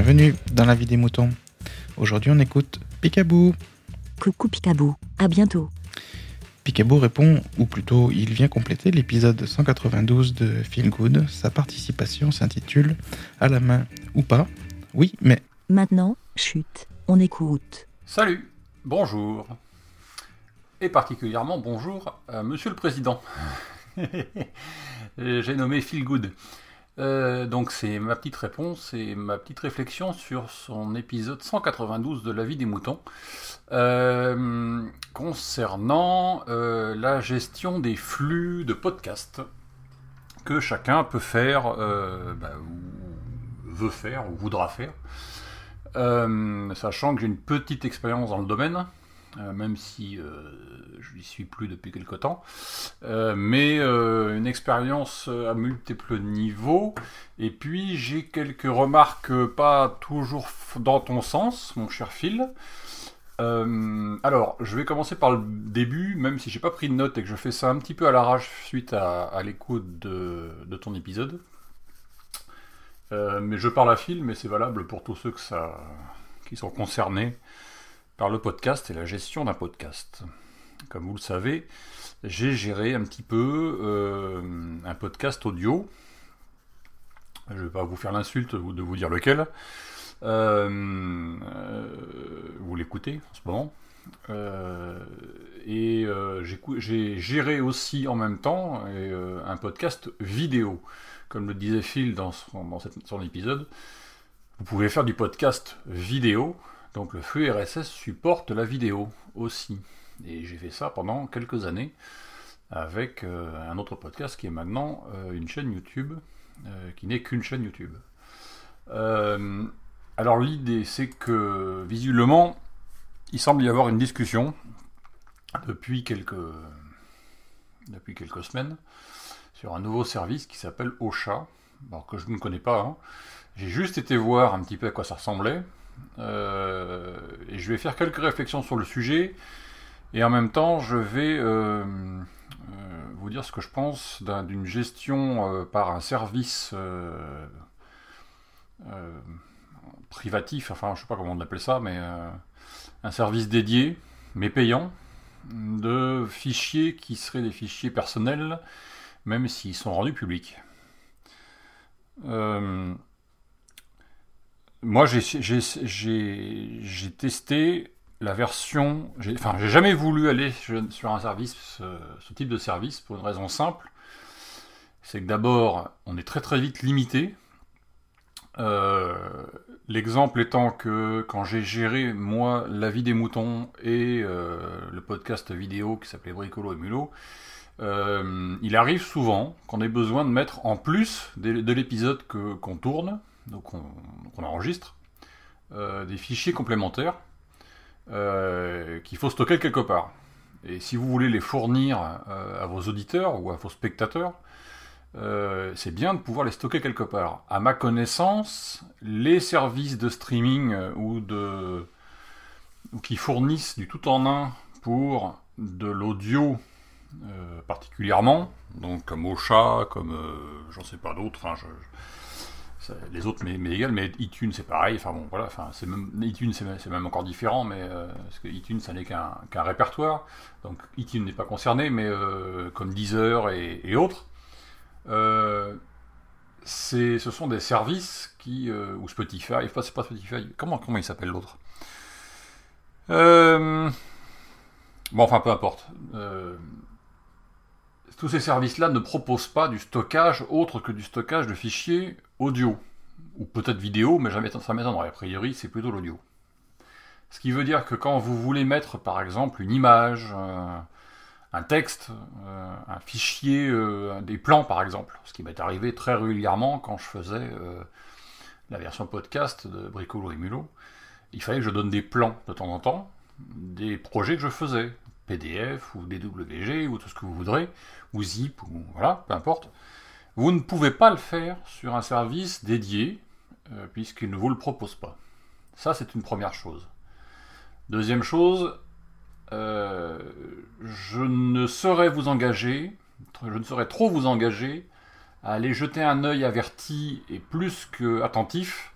Bienvenue dans la vie des moutons. Aujourd'hui, on écoute Picaboo. Coucou Picaboo, à bientôt. Picaboo répond, ou plutôt il vient compléter l'épisode 192 de Feel Good. Sa participation s'intitule À la main ou pas. Oui, mais Maintenant, chute, on écoute. Salut, bonjour. Et particulièrement bonjour à Monsieur le Président. J'ai nommé Feel Good. Euh, donc c'est ma petite réponse et ma petite réflexion sur son épisode 192 de La vie des moutons euh, concernant euh, la gestion des flux de podcasts que chacun peut faire, bah, ou veut faire, ou voudra faire. sachant que j'ai une petite expérience dans le domaine, même si je n'y suis plus depuis quelque temps, euh, mais euh, une expérience à multiples niveaux. Et puis j'ai quelques remarques pas toujours dans ton sens, mon cher Phil. Euh, alors, je vais commencer par le début, même si j'ai pas pris de notes et que je fais ça un petit peu à l'arrache suite à, l'écoute de, ton épisode. mais je parle à Phil, mais c'est valable pour tous ceux qui sont concernés par le podcast et la gestion d'un podcast comme vous le savez, j'ai géré un petit peu euh, un podcast audio. Je ne vais pas vous faire l'insulte de vous dire lequel. Euh, euh, vous l'écoutez en ce moment. et j'ai géré aussi en même temps un podcast vidéo. Comme le disait Phil dans son épisode, vous pouvez faire du podcast vidéo. Donc le flux RSS supporte la vidéo aussi. Et j'ai fait ça pendant quelques années avec euh, un autre podcast qui est maintenant euh, une chaîne YouTube, euh, qui n'est qu'une chaîne YouTube. alors l'idée c'est que visiblement, il semble y avoir une discussion depuis quelques, depuis quelques semaines sur un nouveau service qui s'appelle Ocha, que je ne connais pas. Hein. J'ai juste été voir un petit peu à quoi ça ressemblait. Et je vais faire quelques réflexions sur le sujet et en même temps, je vais euh, euh, vous dire ce que je pense d'une gestion euh, par un service privatif, enfin je sais pas comment on appelle ça, mais un service dédié, mais payant, de fichiers qui seraient des fichiers personnels, même s'ils sont rendus publics. Moi, j'ai testé la version. Enfin, j'ai jamais voulu aller sur un service, ce, type de service, pour une raison simple. C'est que d'abord, on est très très vite limité. Euh, l'exemple étant que quand j'ai géré, moi, la vie des moutons et euh, le podcast vidéo qui s'appelait Bricolo et Mulot, euh, il arrive souvent qu'on ait besoin de mettre en plus de, l'épisode qu'on tourne, donc qu'on enregistre, des fichiers complémentaires euh, qu'il faut stocker quelque part. Et si vous voulez les fournir euh, à vos auditeurs ou à vos spectateurs, euh, c'est bien de pouvoir les stocker quelque part. À ma connaissance, les services de streaming ou de ou qui fournissent du tout en un pour de l'audio particulièrement, donc comme Ocha, comme j'en sais pas d'autres, je, les autres mais égal, mais iTunes c'est pareil, enfin bon voilà, enfin c'est même iTunes c'est même encore différent, mais euh, parce que iTunes ça n'est qu'un répertoire, donc iTunes n'est pas concerné, mais euh, comme Deezer et, autres, euh, ce sont des services qui ou Spotify, pas c'est pas Spotify, comment comment il s'appelle l'autre? Bon enfin peu importe. Tous ces services-là ne proposent pas du stockage autre que du stockage de fichiers audio, ou peut-être vidéo, mais jamais ça m'étonnerait. A priori, c'est plutôt l'audio. Ce qui veut dire que quand vous voulez mettre, par exemple, une image, euh, un texte, euh, un fichier, euh, des plans, par exemple, ce qui m'est arrivé très régulièrement quand je faisais la version podcast de Bricolo et Mulot, il fallait que je donne des plans de temps en temps, des projets que je faisais, PDF ou DWG ou tout ce que vous voudrez, ou zip, ou voilà, peu importe. Vous ne pouvez pas le faire sur un service dédié, euh, puisqu'il ne vous le propose pas. Ça, c'est une première chose. Deuxième chose, euh, je ne saurais vous engager, je ne saurais trop vous engager à aller jeter un œil averti et plus que attentif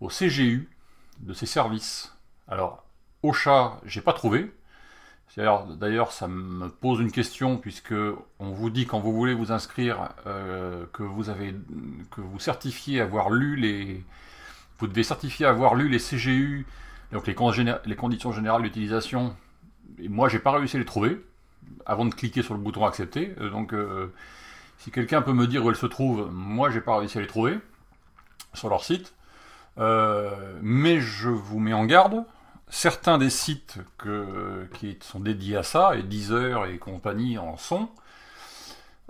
au CGU de ces services. Alors, au chat, j'ai pas trouvé. D'ailleurs, ça me pose une question puisque on vous dit quand vous voulez vous inscrire euh, que vous avez que vous certifiez avoir lu les vous devez certifier avoir lu les CGU donc les, conditions générales d'utilisation. Et moi, j'ai pas réussi à les trouver avant de cliquer sur le bouton accepter. Euh, donc, euh, si quelqu'un peut me dire où elles se trouvent, moi, j'ai pas réussi à les trouver sur leur site. mais je vous mets en garde certains des sites qui sont dédiés à ça, et Deezer et compagnie en sont,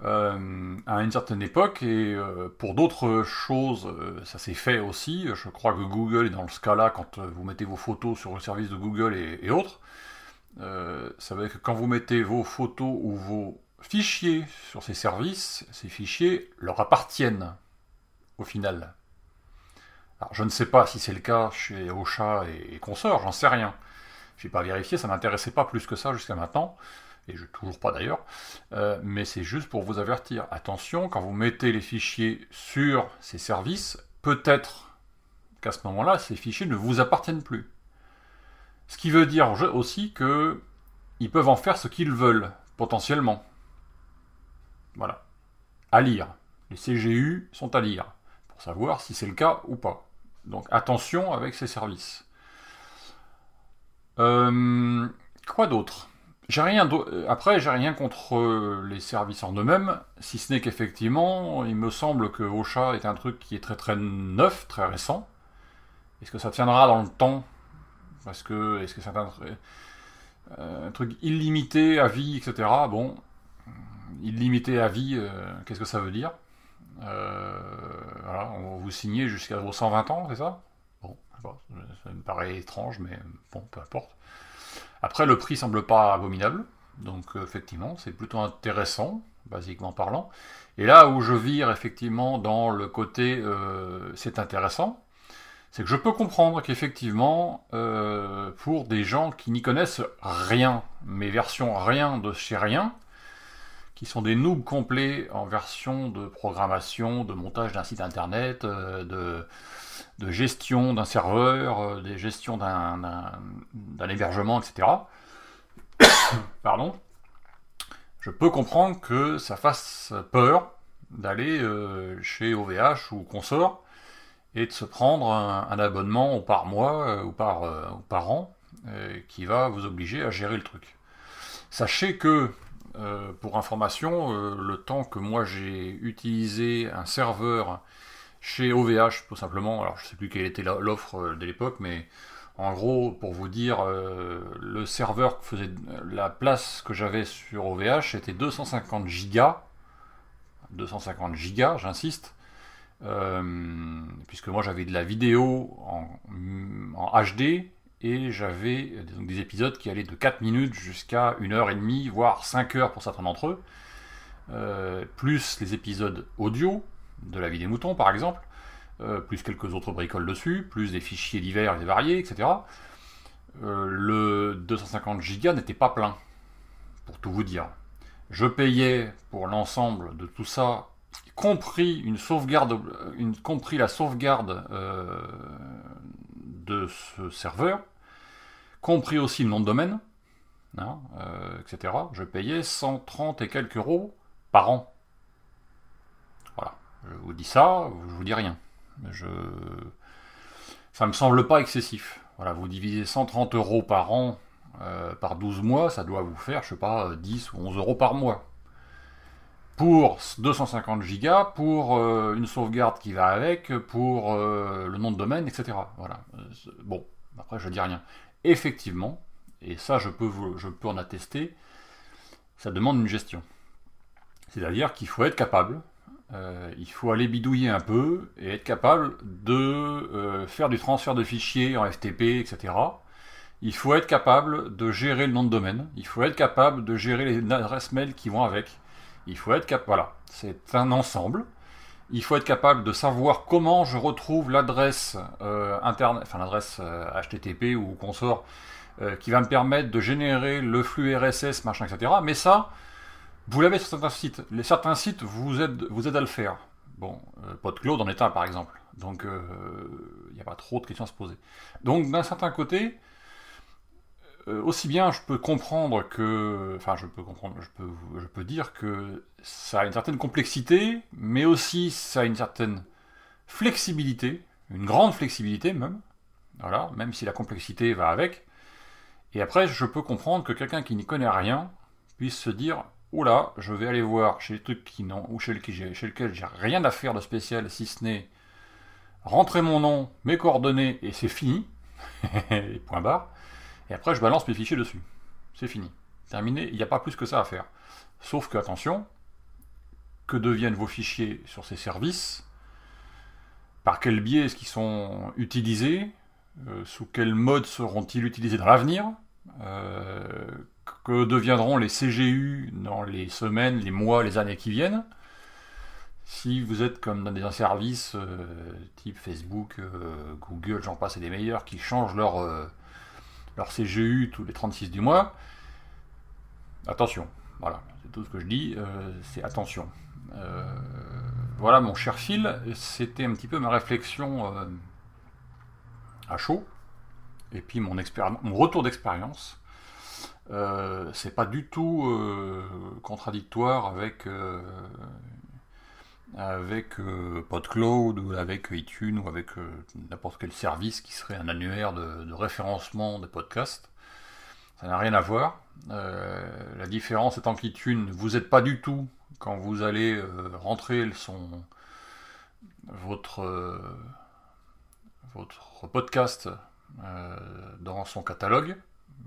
euh, à une certaine époque, et euh, pour d'autres choses, euh, ça s'est fait aussi. Je crois que Google est dans ce cas-là quand vous mettez vos photos sur le service de Google et, autres. ça veut dire que quand vous mettez vos photos ou vos fichiers sur ces services, ces fichiers leur appartiennent au final. Alors, je ne sais pas si c'est le cas chez Ocha et, consorts, j'en sais rien. Je n'ai pas vérifié, ça m'intéressait pas plus que ça jusqu'à maintenant, et je toujours pas d'ailleurs. Euh, mais c'est juste pour vous avertir. Attention, quand vous mettez les fichiers sur ces services, peut-être qu'à ce moment-là, ces fichiers ne vous appartiennent plus. Ce qui veut dire aussi que ils peuvent en faire ce qu'ils veulent, potentiellement. Voilà. À lire. Les CGU sont à lire, pour savoir si c'est le cas ou pas. Donc attention avec ces services. Euh, quoi d'autre? Rien après, j'ai rien contre les services en eux-mêmes, si ce n'est qu'effectivement, il me semble que Ocha est un truc qui est très très neuf, très récent. Est-ce que ça tiendra dans le temps? Parce que est-ce que c'est un, euh, un, truc illimité à vie, etc. Bon, illimité à vie, euh, qu'est-ce que ça veut dire? euh, voilà, on vous signez jusqu'à vos 120 ans, c'est ça? Bon, ça me paraît étrange, mais bon, peu importe. Après, le prix semble pas abominable, donc effectivement, c'est plutôt intéressant, basiquement parlant. Et là où je vire effectivement dans le côté euh, c'est intéressant, c'est que je peux comprendre qu'effectivement, euh, pour des gens qui n'y connaissent rien, mais version rien de chez rien, qui sont des noobs complets en version de programmation, de montage d'un site internet, euh, de, gestion d'un serveur, euh, de gestion d'un hébergement, etc. Pardon. Je peux comprendre que ça fasse peur d'aller euh, chez OVH ou consort et de se prendre un, abonnement par mois ou par, ou par an qui va vous obliger à gérer le truc. Sachez que euh, pour information, euh, le temps que moi j'ai utilisé un serveur chez OVH, tout simplement, alors je ne sais plus quelle était l'offre euh, de l'époque, mais en gros, pour vous dire, le serveur faisait la place que j'avais sur OVH était 250 gigas, 250 gigas, j'insiste, puisque moi j'avais de la vidéo en HD et j'avais des épisodes qui allaient de 4 minutes jusqu'à 1 heure et demie, voire 5 heures pour certains d'entre eux, euh, plus les épisodes audio de La vie des moutons par exemple, euh, plus quelques autres bricoles dessus, plus des fichiers divers et variés, etc. Euh, le 250 Go n'était pas plein, pour tout vous dire. Je payais pour l'ensemble de tout ça, compris une sauvegarde, une, compris la sauvegarde de ce serveur, compris aussi le nom de domaine, hein, euh, etc. Je payais 130 et quelques euros par an. Voilà. Je vous dis ça, je vous dis rien. Je... Ça me semble pas excessif. Voilà, vous divisez 130 euros par an euh, par 12 mois, ça doit vous faire, je sais pas, 10 ou 11 euros par mois. Pour 250 gigas, pour euh, une sauvegarde qui va avec, pour le nom de domaine, etc. Voilà. bon, après je dis rien effectivement, et ça je peux, peux en attester, ça demande une gestion. C'est-à-dire qu'il faut être capable, euh, il faut aller bidouiller un peu et être capable de euh, faire du transfert de fichiers en FTP, etc. Il faut être capable de gérer le nom de domaine, il faut être capable de gérer les adresses mail qui vont avec. Il faut être capable, voilà, c'est un ensemble. Il faut être capable de savoir comment je retrouve l'adresse euh, enfin l'adresse HTTP euh, ou consort, euh, qui va me permettre de générer le flux RSS, machin, etc. Mais ça, vous l'avez sur certains sites. Les certains sites vous aident, à le faire. Bon, PodCloud en est un par exemple. Donc il n'y a pas trop de questions à se poser. Donc d'un certain côté, aussi bien je peux comprendre que, enfin je peux comprendre, je peux, je peux dire que ça a une certaine complexité, mais aussi ça a une certaine flexibilité, une grande flexibilité même, voilà, même si la complexité va avec. Et après, je peux comprendre que quelqu'un qui n'y connaît rien puisse se dire Oula, je vais aller voir chez les trucs qui n'ont, ou chez, chez lequel j'ai rien à faire de spécial, si ce n'est rentrer mon nom, mes coordonnées, et c'est fini. point barre. Et après, je balance mes fichiers dessus. C'est fini. Terminé. Il n'y a pas plus que ça à faire. Sauf que, attention, que deviennent vos fichiers sur ces services? Par quel biais est-ce qu'ils sont utilisés? Euh, Sous quel mode seront-ils utilisés dans l'avenir? Euh, Que deviendront les CGU dans les semaines, les mois, les années qui viennent? Si vous êtes comme dans des services euh, type Facebook, Google, j'en passe et des meilleurs, qui changent leur, leur CGU tous les 36 du mois, attention. Voilà, c'est tout ce que je dis, c'est attention. voilà mon cher Phil, c'était un petit peu ma réflexion à chaud. Et puis mon, mon retour d'expérience, euh, c'est pas du tout euh, contradictoire avec, euh, avec PodCloud ou avec iTunes ou avec n'importe quel service qui serait un annuaire de, référencement de podcasts. Ça n'a rien à voir. la différence étant qu'iTunes, vous n'êtes pas du tout, quand vous allez rentrer son, votre votre podcast euh, dans son catalogue.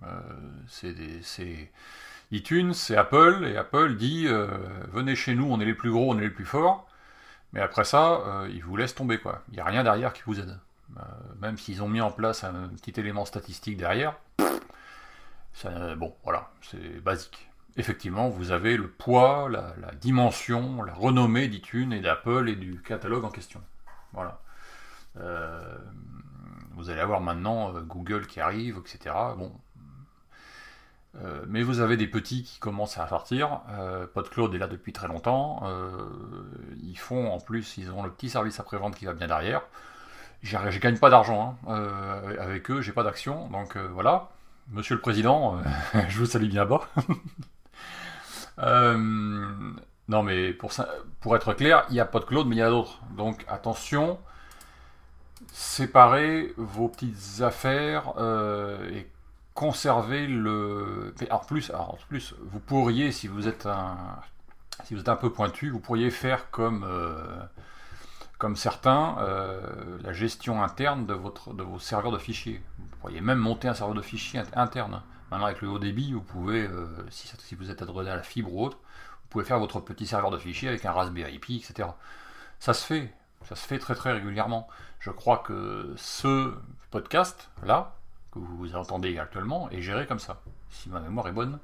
Euh, c'est iTunes, c'est Apple, et Apple dit euh, venez chez nous, on est les plus gros, on est les plus forts. Mais après ça, ils vous laissent tomber quoi. Il n'y a rien derrière qui vous aide. même s'ils ont mis en place un petit élément statistique derrière, bon, voilà, c'est basique. Effectivement, vous avez le poids, la, dimension, la renommée d'iTunes et d'Apple et du catalogue en question. Voilà. Euh, vous allez avoir maintenant euh, Google qui arrive, etc. Bon. Euh, mais vous avez des petits qui commencent à sortir. PodCloud est là depuis très longtemps. ils font en plus, ils ont le petit service après-vente qui va bien derrière. Je gagne pas d'argent hein. avec eux, j'ai pas d'action. Donc voilà. Monsieur le Président, je vous salue bien bas. non mais pour, pour être clair, il y a PodCloud, mais il y a d'autres. Donc attention, séparer vos petites affaires euh, et conserver le. En plus, en plus, vous pourriez, si vous êtes un, si vous êtes un peu pointu, vous pourriez faire comme, euh, certains, euh, la gestion interne de, votre, de vos serveurs de fichiers. Vous pourriez même monter un serveur de fichiers interne. Maintenant, avec le haut débit, vous pouvez, si, si, vous êtes adressé à la fibre ou autre, vous pouvez faire votre petit serveur de fichiers avec un Raspberry Pi, etc. Ça se fait. Ça se fait très très régulièrement. Je crois que ce podcast là que vous entendez actuellement est géré comme ça, si ma mémoire est bonne.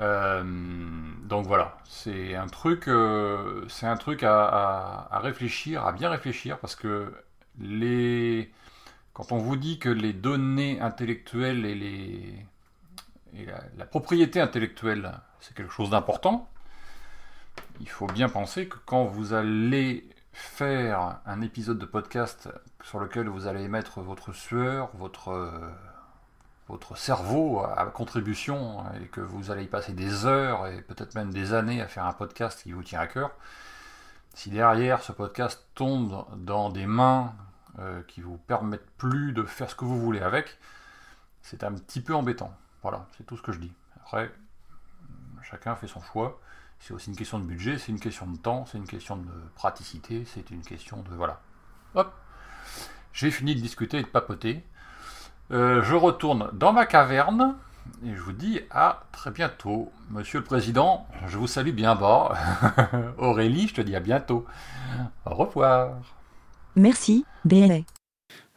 Euh, donc voilà, c'est un truc, euh, c'est un truc à, réfléchir, à bien réfléchir, parce que les, quand on vous dit que les données intellectuelles et les, la propriété intellectuelle, c'est quelque chose d'important, il faut bien penser que quand vous allez faire un épisode de podcast sur lequel vous allez mettre votre sueur, votre, euh, votre cerveau à contribution et que vous allez y passer des heures et peut-être même des années à faire un podcast qui vous tient à cœur, si derrière ce podcast tombe dans des mains euh, qui vous permettent plus de faire ce que vous voulez avec, c'est un petit peu embêtant. Voilà, c'est tout ce que je dis. Après, chacun fait son choix. C'est aussi une question de budget, c'est une question de temps, c'est une question de praticité, c'est une question de... Voilà. Hop J'ai fini de discuter et de papoter. Euh, je retourne dans ma caverne et je vous dis à très bientôt. Monsieur le Président, je vous salue bien bas. Aurélie, je te dis à bientôt. Au revoir. Merci, BLA.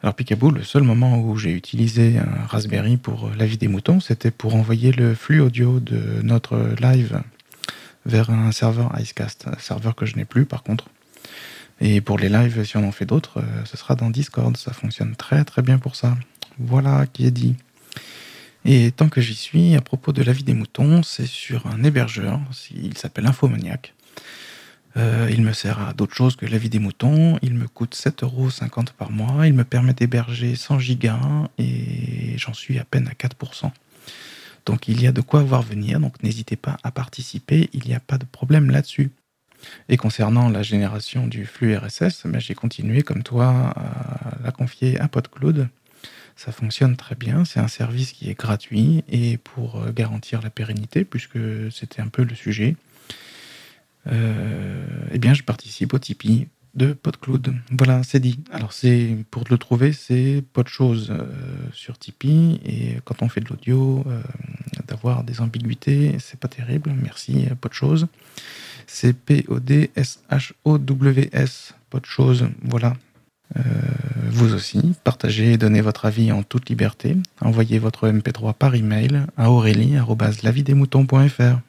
Alors Picaboo, le seul moment où j'ai utilisé un Raspberry pour la vie des moutons, c'était pour envoyer le flux audio de notre live vers un serveur Icecast, un serveur que je n'ai plus par contre. Et pour les lives, si on en fait d'autres, euh, ce sera dans Discord. Ça fonctionne très très bien pour ça. Voilà qui est dit. Et tant que j'y suis, à propos de la vie des moutons, c'est sur un hébergeur, il s'appelle Infomaniac. Euh, il me sert à d'autres choses que la vie des moutons. Il me coûte 7,50€ par mois. Il me permet d'héberger 100 gigas et j'en suis à peine à 4%. Donc il y a de quoi voir venir. Donc n'hésitez pas à participer. Il n'y a pas de problème là-dessus. Et concernant la génération du flux RSS, ben, j'ai continué comme toi à la confier à PodCloud. Ça fonctionne très bien. C'est un service qui est gratuit et pour euh, garantir la pérennité, puisque c'était un peu le sujet, euh, eh bien, je participe au Tipeee de PodCloud. Voilà, c'est dit. Alors, c'est pour le trouver, c'est Podchose euh, sur Tipeee. Et quand on fait de l'audio, euh, d'avoir des ambiguïtés, c'est pas terrible. Merci, Podchose. C'est P-O-D-S-H-O-W-S, Podchose. Voilà. vous aussi, partagez et donnez votre avis en toute liberté. Envoyez votre MP3 par email à aurélie.lavidesmoutons.fr.